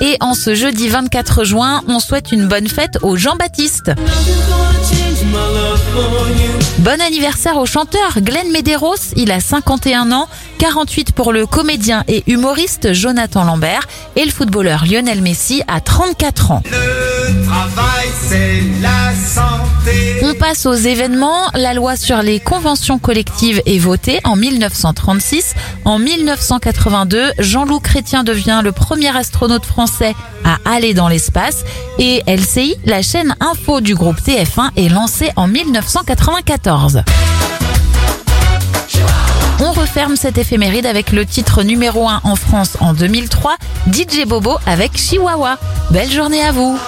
Et en ce jeudi 24 juin, on souhaite une bonne fête au Jean-Baptiste. Bon anniversaire au chanteur Glenn Medeiros, il a 51 ans, 48 pour le comédien et humoriste Jonathan Lambert et le footballeur Lionel Messi a 34 ans. On passe aux événements. La loi sur les conventions collectives est votée en 1936. En 1982, Jean-Loup Chrétien devient le premier astronaute français à aller dans l'espace. Et LCI, la chaîne info du groupe TF1, est lancée en 1994. On referme cette éphéméride avec le titre numéro 1 en France en 2003, DJ Bobo avec Chihuahua. Belle journée à vous